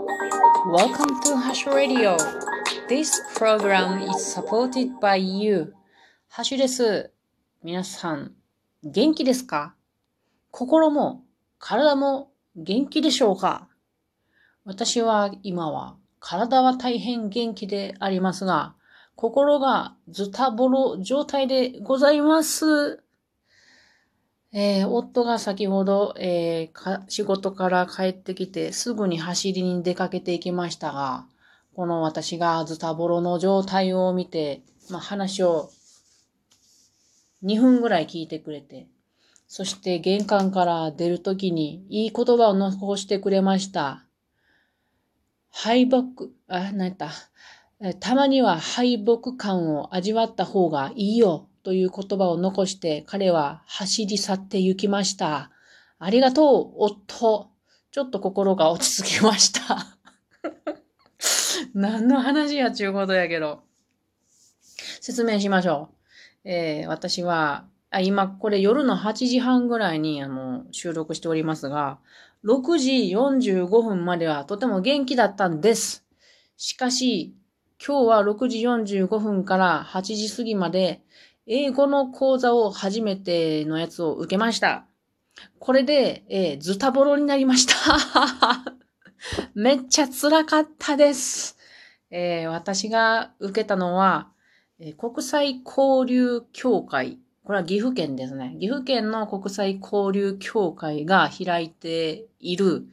Welcome to Hash Radio. This program is supported by you. ハッシュです。皆さん、元気ですか心も体も元気でしょうか私は今は体は大変元気でありますが、心がズタボロ状態でございます。えー、夫が先ほど、えー、仕事から帰ってきてすぐに走りに出かけていきましたが、この私がズタボロの状態を見て、まあ、話を2分ぐらい聞いてくれて、そして玄関から出るときにいい言葉を残してくれました。敗北、あ、なんやった。たまには敗北感を味わった方がいいよ。という言葉を残して彼は走り去って行きました。ありがとう、夫。ちょっと心が落ち着きました。何の話やちゅうことやけど。説明しましょう。えー、私は、あ今、これ夜の8時半ぐらいにあの収録しておりますが、6時45分まではとても元気だったんです。しかし、今日は6時45分から8時過ぎまで英語の講座を初めてのやつを受けました。これで、えー、ズタボロになりました。めっちゃ辛かったです。えー、私が受けたのは、え、国際交流協会。これは岐阜県ですね。岐阜県の国際交流協会が開いている、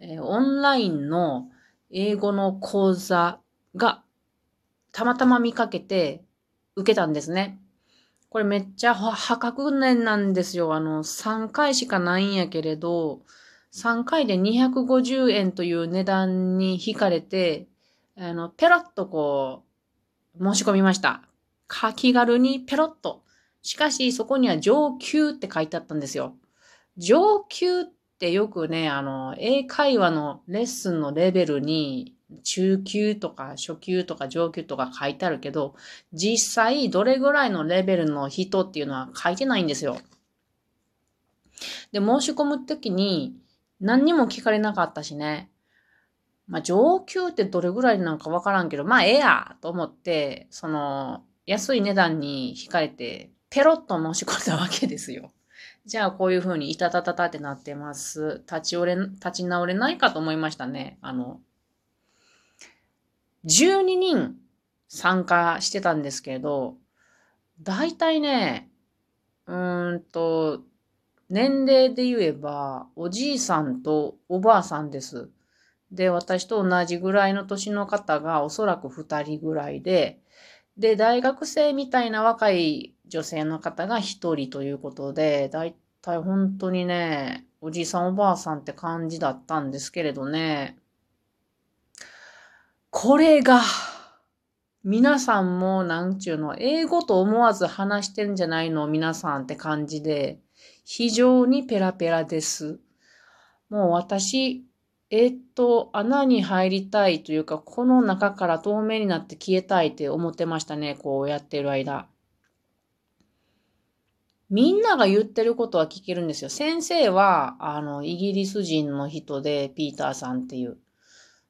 えー、オンラインの英語の講座がたまたま見かけて受けたんですね。これめっちゃ破格年なんですよ。あの、3回しかないんやけれど、3回で250円という値段に引かれて、あの、ペロッとこう、申し込みました。か気軽にペロッと。しかし、そこには上級って書いてあったんですよ。上級ってよくね、あの、英会話のレッスンのレベルに中級とか初級とか上級とか書いてあるけど、実際どれぐらいのレベルの人っていうのは書いてないんですよ。で、申し込むときに何にも聞かれなかったしね。まあ、上級ってどれぐらいなんかわからんけど、まあ、ええやと思って、その、安い値段に惹かれて、ペロッと申し込んだわけですよ。じゃあ、こういう風にいたたたたってなってます。立ち折れ、立ち直れないかと思いましたね。あの、12人参加してたんですけど、大体ね、うーんと、年齢で言えば、おじいさんとおばあさんです。で、私と同じぐらいの年の方がおそらく2人ぐらいで、で、大学生みたいな若い女性の方が1人ということで、大体本当にね、おじいさんおばあさんって感じだったんですけれどね、これが、皆さんもなんちゅうの、英語と思わず話してんじゃないの皆さんって感じで、非常にペラペラです。もう私、えー、っと、穴に入りたいというか、この中から透明になって消えたいって思ってましたね、こうやってる間。みんなが言ってることは聞けるんですよ。先生は、あの、イギリス人の人で、ピーターさんっていう。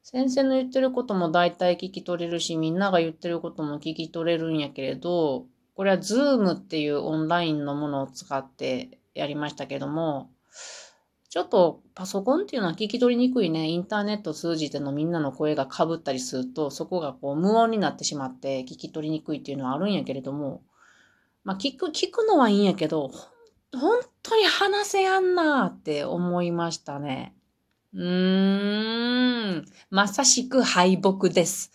先生の言ってることも大体聞き取れるし、みんなが言ってることも聞き取れるんやけれど、これは Zoom っていうオンラインのものを使ってやりましたけども、ちょっとパソコンっていうのは聞き取りにくいね。インターネット通じてのみんなの声が被ったりすると、そこがこう無音になってしまって聞き取りにくいっていうのはあるんやけれども、まあ聞く、聞くのはいいんやけど、本当に話せやんなーって思いましたね。うーん。まさしく敗北です。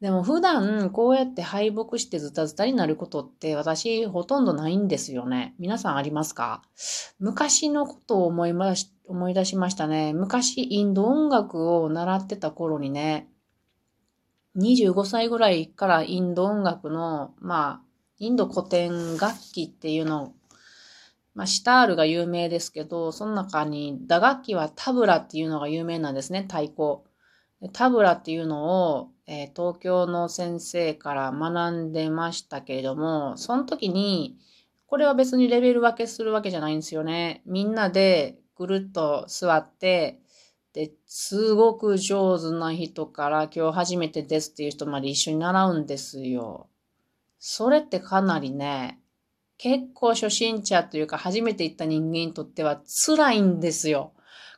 でも普段こうやって敗北してズタズタになることって私ほとんどないんですよね。皆さんありますか？昔のことを思いまし、思い出しましたね。昔インド音楽を習ってた頃にね、25歳ぐらいからインド音楽の、まあ、インド古典楽器っていうのまあ、シタールが有名ですけど、その中に打楽器はタブラっていうのが有名なんですね、太鼓。タブラっていうのを、えー、東京の先生から学んでましたけれども、その時に、これは別にレベル分けするわけじゃないんですよね。みんなでぐるっと座って、で、すごく上手な人から今日初めてですっていう人まで一緒に習うんですよ。それってかなりね、結構初心者というか初めて行った人間にとっては辛いんですよ。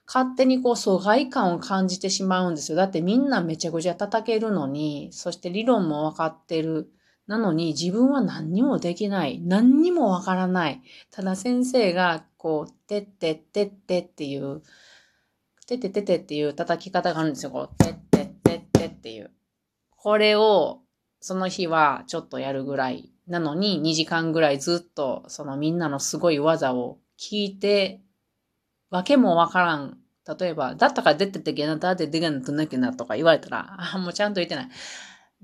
勝手にこう疎外感を感じてしまうんですよ。だってみんなめちゃくちゃ叩けるのに、そして理論もわかってる。なのに自分は何にもできない。何にもわからない。ただ先生がこう、てってってってっていう、てっててってっていう叩き方があるんですよ。こう、てってってってっていう。これをその日はちょっとやるぐらいなのに2時間ぐらいずっとそのみんなのすごい技を聞いて、わけもわからん。例えば、だったから出てってけな、だって出がなとなきゃなとか言われたら、あ、もうちゃんと言ってない。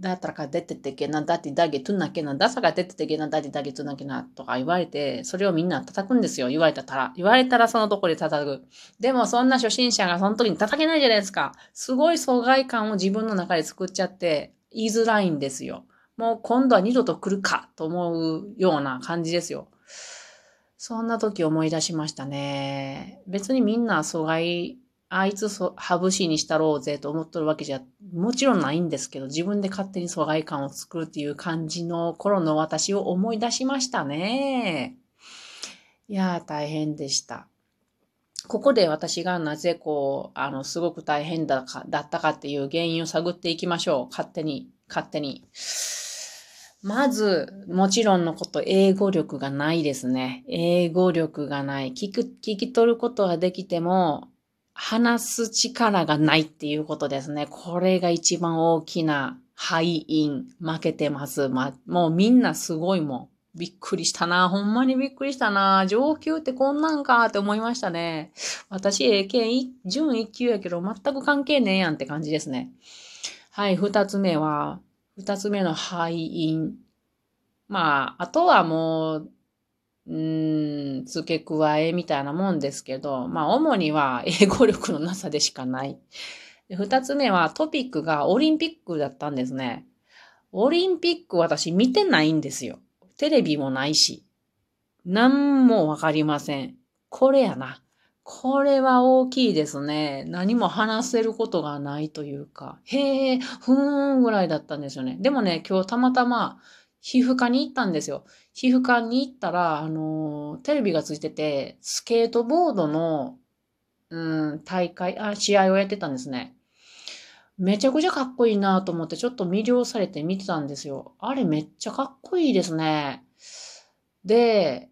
だったか出てってけな、だってだけとなきゃな、ださが出てってけな、だってだけとなきゃなとか言われて、それをみんな叩くんですよ。言われたら。言われたらそのとこで叩く。でもそんな初心者がその時に叩けないじゃないですか。すごい疎外感を自分の中で作っちゃって、言いづらいんですよ。もう今度は二度と来るかと思うような感じですよ。そんな時思い出しましたね。別にみんな阻害、あいつそ、ハブシにしたろうぜと思っとるわけじゃ、もちろんないんですけど、自分で勝手に疎外感を作るっていう感じの頃の私を思い出しましたね。いやー、大変でした。ここで私がなぜこう、あの、すごく大変だか、だったかっていう原因を探っていきましょう。勝手に、勝手に。まず、もちろんのこと、英語力がないですね。英語力がない。聞く、聞き取ることはできても、話す力がないっていうことですね。これが一番大きな敗因。負けてます。ま、もうみんなすごいもん。びっくりしたな。ほんまにびっくりしたな。上級ってこんなんかって思いましたね。私、英検準1級やけど全く関係ねえやんって感じですね。はい、二つ目は、二つ目の敗因。まあ、あとはもう、うん、付け加えみたいなもんですけど、まあ、主には英語力のなさでしかない。二つ目はトピックがオリンピックだったんですね。オリンピック私見てないんですよ。テレビもないし。何もわかりません。これやな。これは大きいですね。何も話せることがないというか、へえ、ふーんぐらいだったんですよね。でもね、今日たまたま皮膚科に行ったんですよ。皮膚科に行ったら、あの、テレビがついてて、スケートボードの、うん、大会、あ、試合をやってたんですね。めちゃくちゃかっこいいなと思って、ちょっと魅了されて見てたんですよ。あれめっちゃかっこいいですね。で、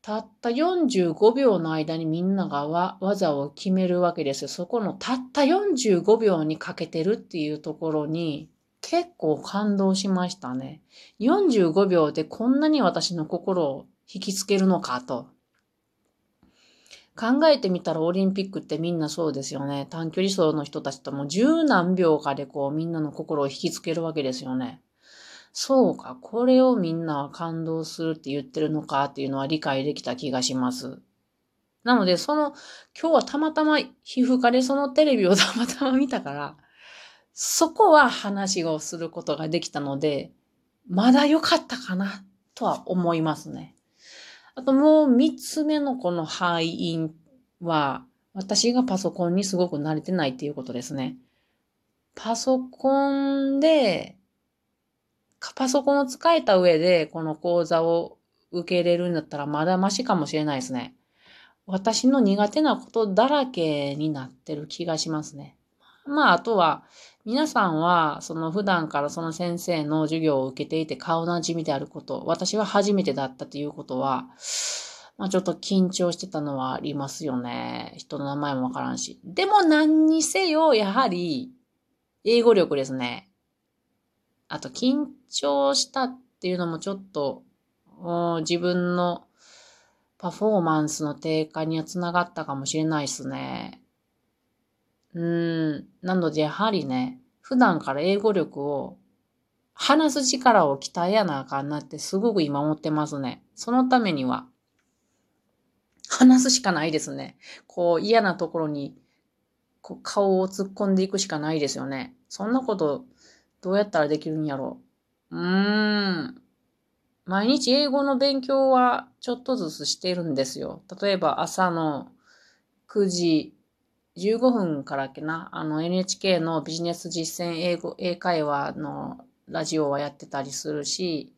たった45秒の間にみんなが技を決めるわけですよ。そこのたった45秒にかけてるっていうところに結構感動しましたね。45秒でこんなに私の心を引きつけるのかと。考えてみたらオリンピックってみんなそうですよね。短距離走の人たちとも十何秒かでこうみんなの心を引きつけるわけですよね。そうか、これをみんなは感動するって言ってるのかっていうのは理解できた気がします。なので、その、今日はたまたま皮膚科でそのテレビをたまたま見たから、そこは話をすることができたので、まだ良かったかなとは思いますね。あともう三つ目のこの敗因は、私がパソコンにすごく慣れてないっていうことですね。パソコンでパソコンを使えた上で、この講座を受けれるんだったらまだマシかもしれないですね。私の苦手なことだらけになってる気がしますね。まあ、あとは、皆さんは、その普段からその先生の授業を受けていて顔なじみであること、私は初めてだったということは、まあちょっと緊張してたのはありますよね。人の名前もわからんし。でも何にせよ、やはり、英語力ですね。あと緊張したっていうのもちょっと、自分のパフォーマンスの低下にはつながったかもしれないですね。うん。なのでやはりね、普段から英語力を話す力を鍛えやなあかんなってすごく今思ってますね。そのためには、話すしかないですね。こう嫌なところにこう顔を突っ込んでいくしかないですよね。そんなことどうやったらできるんやろう。うーん。毎日英語の勉強はちょっとずつしてるんですよ。例えば朝の9時、15分からっけな、あの NHK のビジネス実践英語、英会話のラジオはやってたりするし、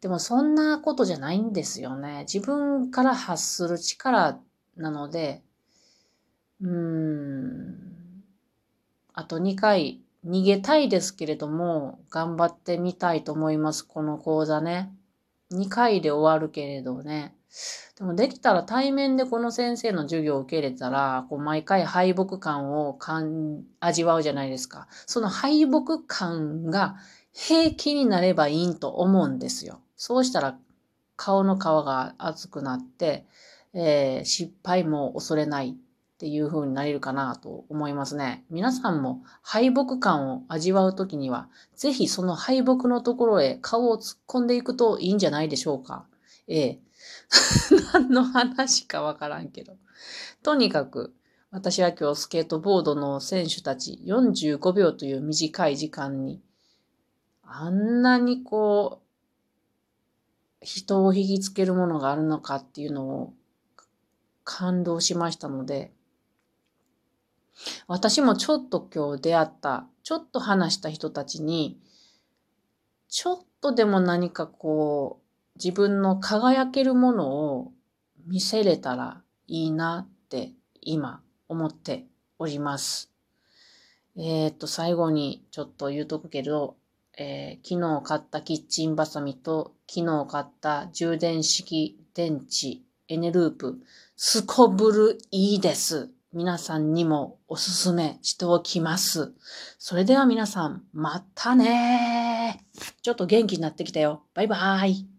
でもそんなことじゃないんですよね。自分から発する力なので、うーん、あと2回逃げたいですけれども、頑張ってみたいと思います、この講座ね。2回で終わるけれどね。でもできたら対面でこの先生の授業を受け入れたら、こう毎回敗北感を感味わうじゃないですか。その敗北感が平気になればいいと思うんですよ。そうしたら顔の皮が熱くなって、えー、失敗も恐れないっていう風になれるかなと思いますね。皆さんも敗北感を味わうときには、ぜひその敗北のところへ顔を突っ込んでいくといいんじゃないでしょうか。ええ。何の話かわからんけど。とにかく、私は今日スケートボードの選手たち45秒という短い時間に、あんなにこう、人を引きつけるものがあるのかっていうのを感動しましたので、私もちょっと今日出会った、ちょっと話した人たちに、ちょっとでも何かこう、自分の輝けるものを見せれたらいいなって今思っております。えー、っと、最後にちょっと言うとくけど、えー、昨日買ったキッチンバサミと昨日買った充電式電池エネループ、すこぶるいいです。皆さんにもおすすめしておきます。それでは皆さん、またねちょっと元気になってきたよ。バイバーイ。